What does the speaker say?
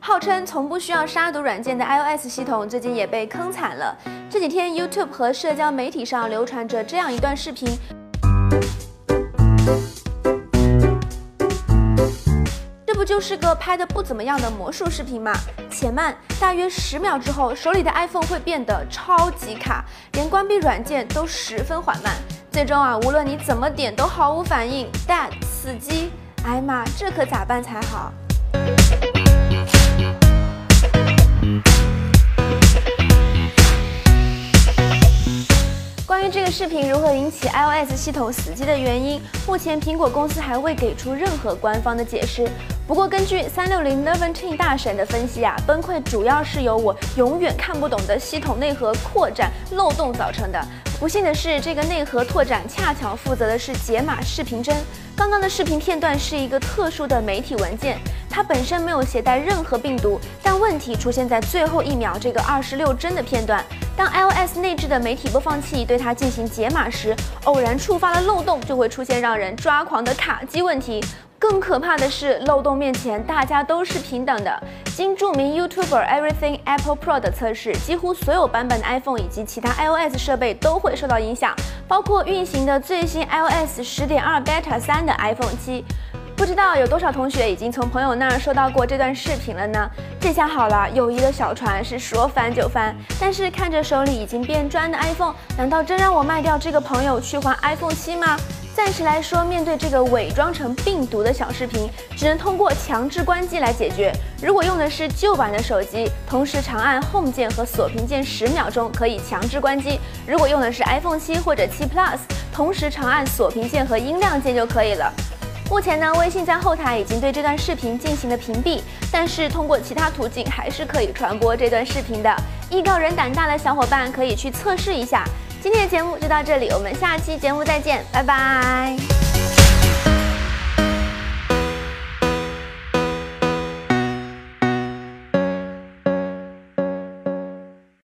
号称从不需要杀毒软件的 iOS 系统，最近也被坑惨了。这几天，YouTube 和社交媒体上流传着这样一段视频。就是个拍的不怎么样的魔术视频吗？且慢，大约十秒之后，手里的 iPhone 会变得超级卡，连关闭软件都十分缓慢。最终啊，无论你怎么点都毫无反应，Dad 死机！哎妈，这可咋办才好？关于这个视频如何引起 iOS 系统死机的原因，目前苹果公司还未给出任何官方的解释。不过，根据三六零 Neventeen 大神的分析啊，崩溃主要是由我永远看不懂的系统内核扩展漏洞造成的。不幸的是，这个内核拓展恰巧负责的是解码视频帧。刚刚的视频片段是一个特殊的媒体文件，它本身没有携带任何病毒，但问题出现在最后一秒这个二十六帧的片段。当 iOS 内置的媒体播放器对它进行解码时，偶然触发了漏洞，就会出现让人抓狂的卡机问题。更可怕的是，漏洞面前大家都是平等的。经著名 YouTuber Everything Apple Pro 的测试，几乎所有版本的 iPhone 以及其他 iOS 设备都会受到影响，包括运行的最新 iOS 十点二 Beta 三的 iPhone 七。不知道有多少同学已经从朋友那儿收到过这段视频了呢？这下好了，友谊的小船是说翻就翻。但是看着手里已经变砖的 iPhone，难道真让我卖掉这个朋友去换 iPhone 七吗？暂时来说，面对这个伪装成病毒的小视频，只能通过强制关机来解决。如果用的是旧版的手机，同时长按 Home 键和锁屏键十秒钟可以强制关机；如果用的是 iPhone 七或者七 Plus，同时长按锁屏键和音量键就可以了。目前呢，微信在后台已经对这段视频进行了屏蔽，但是通过其他途径还是可以传播这段视频的。艺高人胆大的小伙伴可以去测试一下。今天的节目就到这里，我们下期节目再见，拜拜。